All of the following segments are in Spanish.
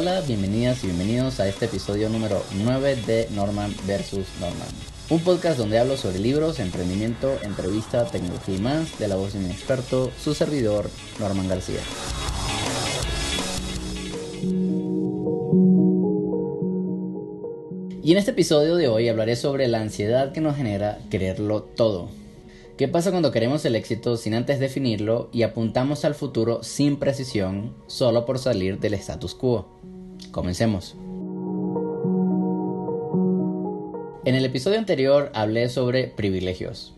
Hola, bienvenidas y bienvenidos a este episodio número 9 de Norman vs. Norman. Un podcast donde hablo sobre libros, emprendimiento, entrevista, tecnología y más de la voz de un experto, su servidor, Norman García. Y en este episodio de hoy hablaré sobre la ansiedad que nos genera quererlo todo. ¿Qué pasa cuando queremos el éxito sin antes definirlo y apuntamos al futuro sin precisión solo por salir del status quo? Comencemos. En el episodio anterior hablé sobre privilegios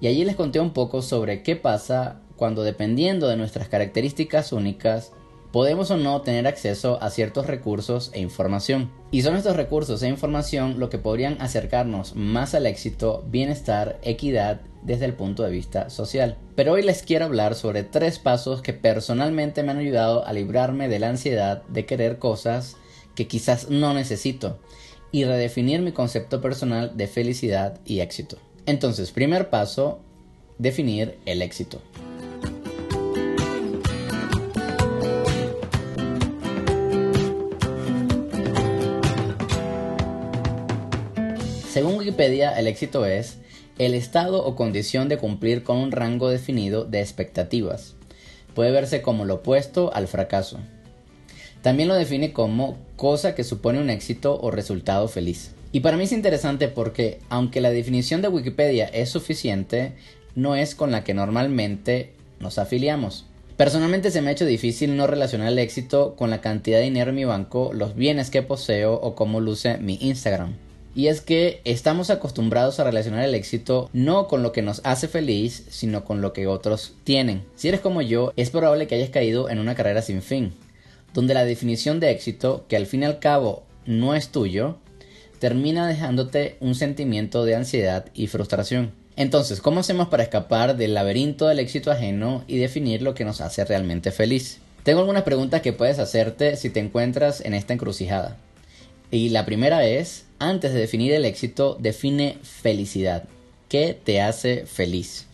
y allí les conté un poco sobre qué pasa cuando dependiendo de nuestras características únicas podemos o no tener acceso a ciertos recursos e información. Y son estos recursos e información lo que podrían acercarnos más al éxito, bienestar, equidad desde el punto de vista social. Pero hoy les quiero hablar sobre tres pasos que personalmente me han ayudado a librarme de la ansiedad de querer cosas que quizás no necesito y redefinir mi concepto personal de felicidad y éxito. Entonces, primer paso, definir el éxito. El éxito es el estado o condición de cumplir con un rango definido de expectativas. Puede verse como lo opuesto al fracaso. También lo define como cosa que supone un éxito o resultado feliz. Y para mí es interesante porque, aunque la definición de Wikipedia es suficiente, no es con la que normalmente nos afiliamos. Personalmente se me ha hecho difícil no relacionar el éxito con la cantidad de dinero en mi banco, los bienes que poseo o cómo luce mi Instagram. Y es que estamos acostumbrados a relacionar el éxito no con lo que nos hace feliz, sino con lo que otros tienen. Si eres como yo, es probable que hayas caído en una carrera sin fin, donde la definición de éxito, que al fin y al cabo no es tuyo, termina dejándote un sentimiento de ansiedad y frustración. Entonces, ¿cómo hacemos para escapar del laberinto del éxito ajeno y definir lo que nos hace realmente feliz? Tengo algunas preguntas que puedes hacerte si te encuentras en esta encrucijada. Y la primera es, antes de definir el éxito, define felicidad. ¿Qué te hace feliz?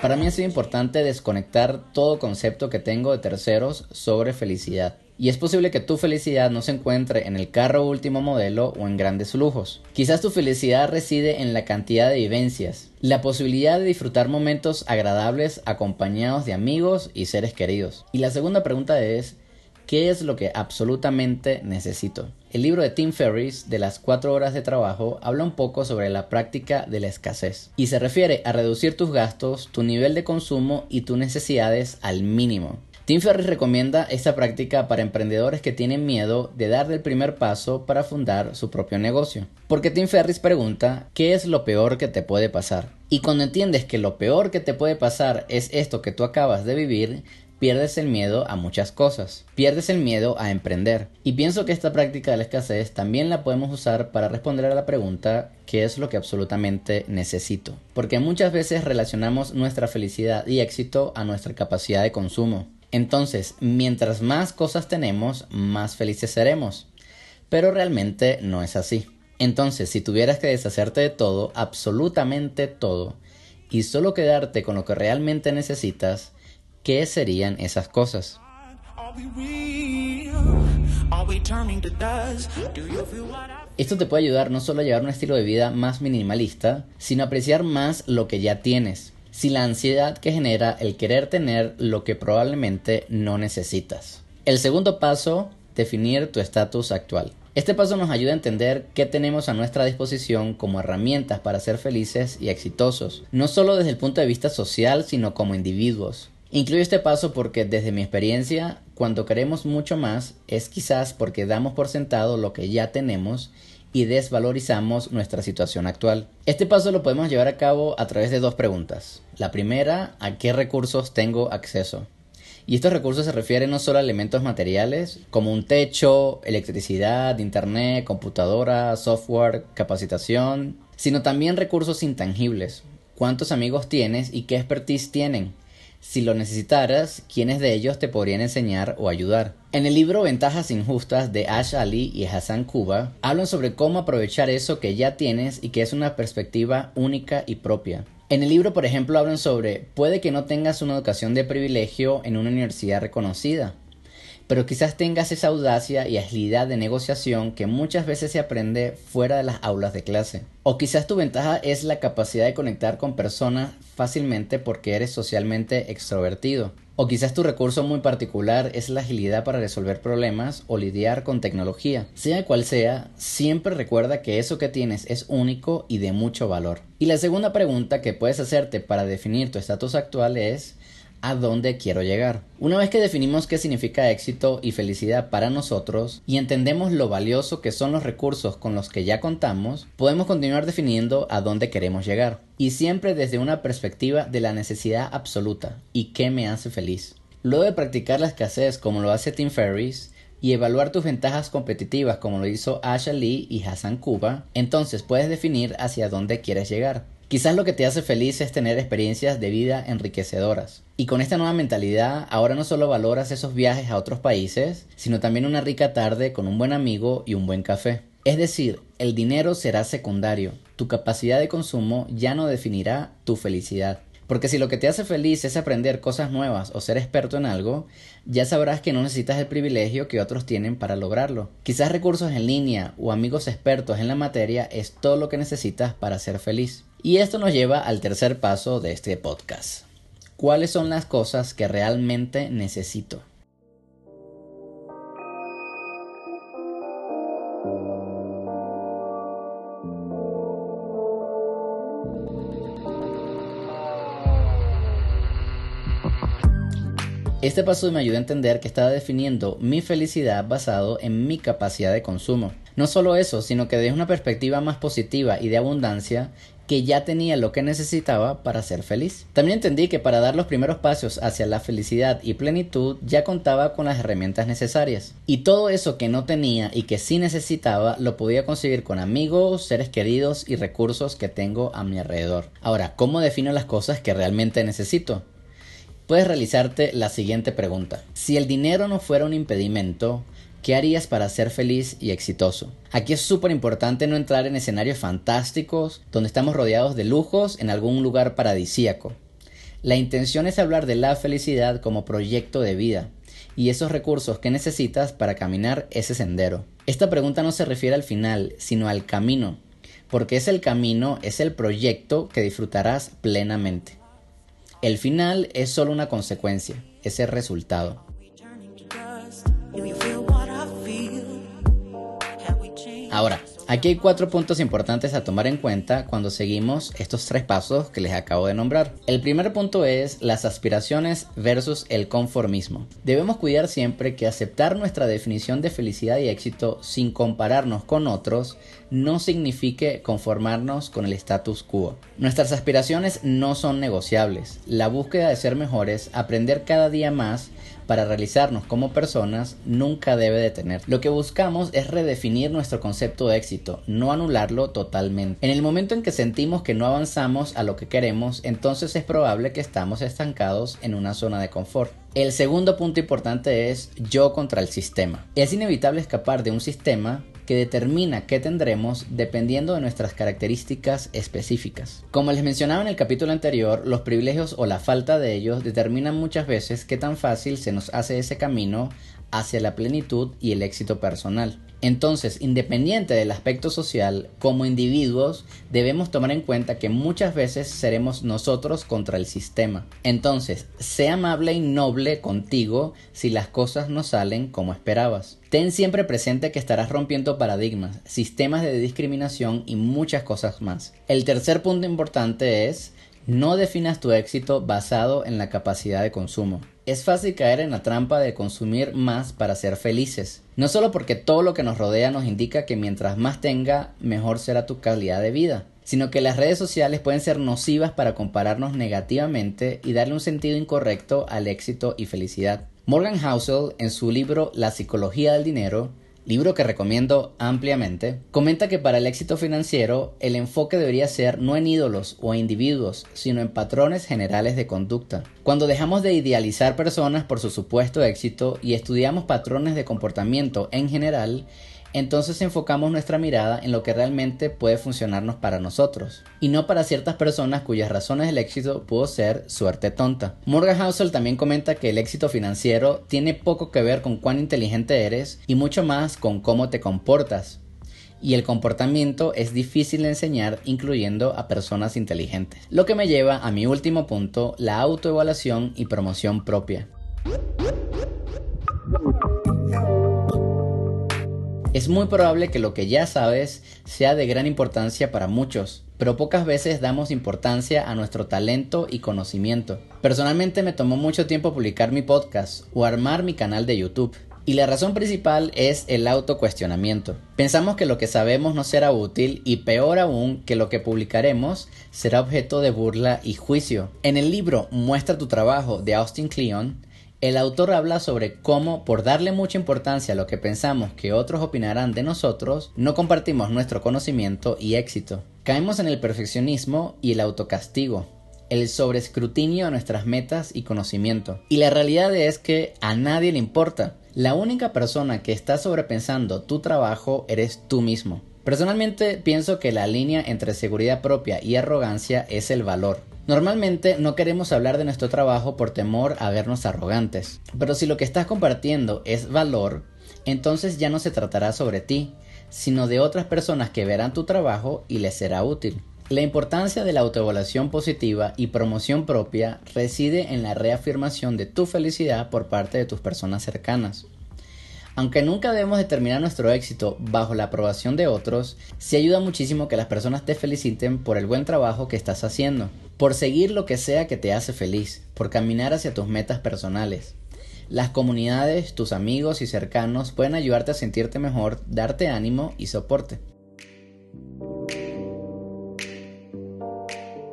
Para mí ha sido importante desconectar todo concepto que tengo de terceros sobre felicidad. Y es posible que tu felicidad no se encuentre en el carro último modelo o en grandes lujos. Quizás tu felicidad reside en la cantidad de vivencias, la posibilidad de disfrutar momentos agradables acompañados de amigos y seres queridos. Y la segunda pregunta es, ¿qué es lo que absolutamente necesito? El libro de Tim Ferriss de las 4 horas de trabajo habla un poco sobre la práctica de la escasez y se refiere a reducir tus gastos, tu nivel de consumo y tus necesidades al mínimo. Tim Ferriss recomienda esta práctica para emprendedores que tienen miedo de dar el primer paso para fundar su propio negocio. Porque Tim Ferriss pregunta, ¿qué es lo peor que te puede pasar? Y cuando entiendes que lo peor que te puede pasar es esto que tú acabas de vivir, pierdes el miedo a muchas cosas, pierdes el miedo a emprender. Y pienso que esta práctica de la escasez también la podemos usar para responder a la pregunta ¿qué es lo que absolutamente necesito? Porque muchas veces relacionamos nuestra felicidad y éxito a nuestra capacidad de consumo. Entonces, mientras más cosas tenemos, más felices seremos. Pero realmente no es así. Entonces, si tuvieras que deshacerte de todo, absolutamente todo, y solo quedarte con lo que realmente necesitas, ¿qué serían esas cosas? Esto te puede ayudar no solo a llevar un estilo de vida más minimalista, sino a apreciar más lo que ya tienes sin la ansiedad que genera el querer tener lo que probablemente no necesitas. El segundo paso, definir tu estatus actual. Este paso nos ayuda a entender qué tenemos a nuestra disposición como herramientas para ser felices y exitosos, no solo desde el punto de vista social, sino como individuos. Incluyo este paso porque desde mi experiencia, cuando queremos mucho más, es quizás porque damos por sentado lo que ya tenemos y desvalorizamos nuestra situación actual. Este paso lo podemos llevar a cabo a través de dos preguntas. La primera, ¿a qué recursos tengo acceso? Y estos recursos se refieren no solo a elementos materiales, como un techo, electricidad, internet, computadora, software, capacitación, sino también recursos intangibles. ¿Cuántos amigos tienes y qué expertise tienen? Si lo necesitaras, ¿quiénes de ellos te podrían enseñar o ayudar? En el libro Ventajas Injustas de Ash Ali y Hassan Kuba, hablan sobre cómo aprovechar eso que ya tienes y que es una perspectiva única y propia. En el libro, por ejemplo, hablan sobre puede que no tengas una educación de privilegio en una universidad reconocida, pero quizás tengas esa audacia y agilidad de negociación que muchas veces se aprende fuera de las aulas de clase. O quizás tu ventaja es la capacidad de conectar con personas fácilmente porque eres socialmente extrovertido. O quizás tu recurso muy particular es la agilidad para resolver problemas o lidiar con tecnología. Sea cual sea, siempre recuerda que eso que tienes es único y de mucho valor. Y la segunda pregunta que puedes hacerte para definir tu estatus actual es a dónde quiero llegar. Una vez que definimos qué significa éxito y felicidad para nosotros y entendemos lo valioso que son los recursos con los que ya contamos, podemos continuar definiendo a dónde queremos llegar. Y siempre desde una perspectiva de la necesidad absoluta y qué me hace feliz. Luego de practicar la escasez como lo hace Tim Ferriss, y evaluar tus ventajas competitivas como lo hizo Asha Lee y Hassan Kuba, entonces puedes definir hacia dónde quieres llegar. Quizás lo que te hace feliz es tener experiencias de vida enriquecedoras. Y con esta nueva mentalidad, ahora no solo valoras esos viajes a otros países, sino también una rica tarde con un buen amigo y un buen café. Es decir, el dinero será secundario, tu capacidad de consumo ya no definirá tu felicidad. Porque si lo que te hace feliz es aprender cosas nuevas o ser experto en algo, ya sabrás que no necesitas el privilegio que otros tienen para lograrlo. Quizás recursos en línea o amigos expertos en la materia es todo lo que necesitas para ser feliz. Y esto nos lleva al tercer paso de este podcast. ¿Cuáles son las cosas que realmente necesito? Este paso me ayuda a entender que estaba definiendo mi felicidad basado en mi capacidad de consumo. No solo eso, sino que desde una perspectiva más positiva y de abundancia que ya tenía lo que necesitaba para ser feliz. También entendí que para dar los primeros pasos hacia la felicidad y plenitud ya contaba con las herramientas necesarias. Y todo eso que no tenía y que sí necesitaba lo podía conseguir con amigos, seres queridos y recursos que tengo a mi alrededor. Ahora, ¿cómo defino las cosas que realmente necesito? Puedes realizarte la siguiente pregunta. Si el dinero no fuera un impedimento, ¿Qué harías para ser feliz y exitoso? Aquí es súper importante no entrar en escenarios fantásticos donde estamos rodeados de lujos en algún lugar paradisíaco. La intención es hablar de la felicidad como proyecto de vida y esos recursos que necesitas para caminar ese sendero. Esta pregunta no se refiere al final, sino al camino, porque es el camino, es el proyecto que disfrutarás plenamente. El final es solo una consecuencia, es el resultado. Ahora, aquí hay cuatro puntos importantes a tomar en cuenta cuando seguimos estos tres pasos que les acabo de nombrar. El primer punto es las aspiraciones versus el conformismo. Debemos cuidar siempre que aceptar nuestra definición de felicidad y éxito sin compararnos con otros no signifique conformarnos con el status quo. Nuestras aspiraciones no son negociables. La búsqueda de ser mejores, aprender cada día más, para realizarnos como personas nunca debe detener. Lo que buscamos es redefinir nuestro concepto de éxito, no anularlo totalmente. En el momento en que sentimos que no avanzamos a lo que queremos, entonces es probable que estamos estancados en una zona de confort. El segundo punto importante es yo contra el sistema. Es inevitable escapar de un sistema que determina qué tendremos dependiendo de nuestras características específicas. Como les mencionaba en el capítulo anterior, los privilegios o la falta de ellos determinan muchas veces qué tan fácil se nos hace ese camino hacia la plenitud y el éxito personal. Entonces, independiente del aspecto social, como individuos debemos tomar en cuenta que muchas veces seremos nosotros contra el sistema. Entonces, sé amable y noble contigo si las cosas no salen como esperabas. Ten siempre presente que estarás rompiendo paradigmas, sistemas de discriminación y muchas cosas más. El tercer punto importante es no definas tu éxito basado en la capacidad de consumo. Es fácil caer en la trampa de consumir más para ser felices. No solo porque todo lo que nos rodea nos indica que mientras más tenga, mejor será tu calidad de vida, sino que las redes sociales pueden ser nocivas para compararnos negativamente y darle un sentido incorrecto al éxito y felicidad. Morgan Housel, en su libro La psicología del dinero, libro que recomiendo ampliamente, comenta que para el éxito financiero el enfoque debería ser no en ídolos o individuos, sino en patrones generales de conducta. Cuando dejamos de idealizar personas por su supuesto éxito y estudiamos patrones de comportamiento en general, entonces enfocamos nuestra mirada en lo que realmente puede funcionarnos para nosotros, y no para ciertas personas cuyas razones del éxito pudo ser suerte tonta. Morgan Housel también comenta que el éxito financiero tiene poco que ver con cuán inteligente eres y mucho más con cómo te comportas. Y el comportamiento es difícil de enseñar incluyendo a personas inteligentes. Lo que me lleva a mi último punto, la autoevaluación y promoción propia. Es muy probable que lo que ya sabes sea de gran importancia para muchos, pero pocas veces damos importancia a nuestro talento y conocimiento. Personalmente me tomó mucho tiempo publicar mi podcast o armar mi canal de YouTube. Y la razón principal es el autocuestionamiento. Pensamos que lo que sabemos no será útil y peor aún que lo que publicaremos será objeto de burla y juicio. En el libro Muestra tu trabajo de Austin Kleon, el autor habla sobre cómo, por darle mucha importancia a lo que pensamos que otros opinarán de nosotros, no compartimos nuestro conocimiento y éxito. Caemos en el perfeccionismo y el autocastigo, el sobreescrutinio de nuestras metas y conocimiento. Y la realidad es que a nadie le importa. La única persona que está sobrepensando tu trabajo eres tú mismo. Personalmente pienso que la línea entre seguridad propia y arrogancia es el valor. Normalmente no queremos hablar de nuestro trabajo por temor a vernos arrogantes, pero si lo que estás compartiendo es valor, entonces ya no se tratará sobre ti, sino de otras personas que verán tu trabajo y les será útil. La importancia de la autoevaluación positiva y promoción propia reside en la reafirmación de tu felicidad por parte de tus personas cercanas. Aunque nunca debemos determinar nuestro éxito bajo la aprobación de otros, sí ayuda muchísimo que las personas te feliciten por el buen trabajo que estás haciendo, por seguir lo que sea que te hace feliz, por caminar hacia tus metas personales. Las comunidades, tus amigos y cercanos pueden ayudarte a sentirte mejor, darte ánimo y soporte.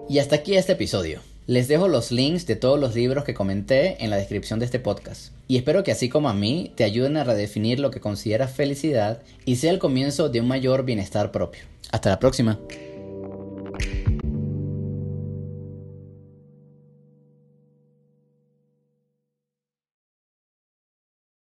Y hasta aquí este episodio. Les dejo los links de todos los libros que comenté en la descripción de este podcast. Y espero que así como a mí te ayuden a redefinir lo que consideras felicidad y sea el comienzo de un mayor bienestar propio. Hasta la próxima.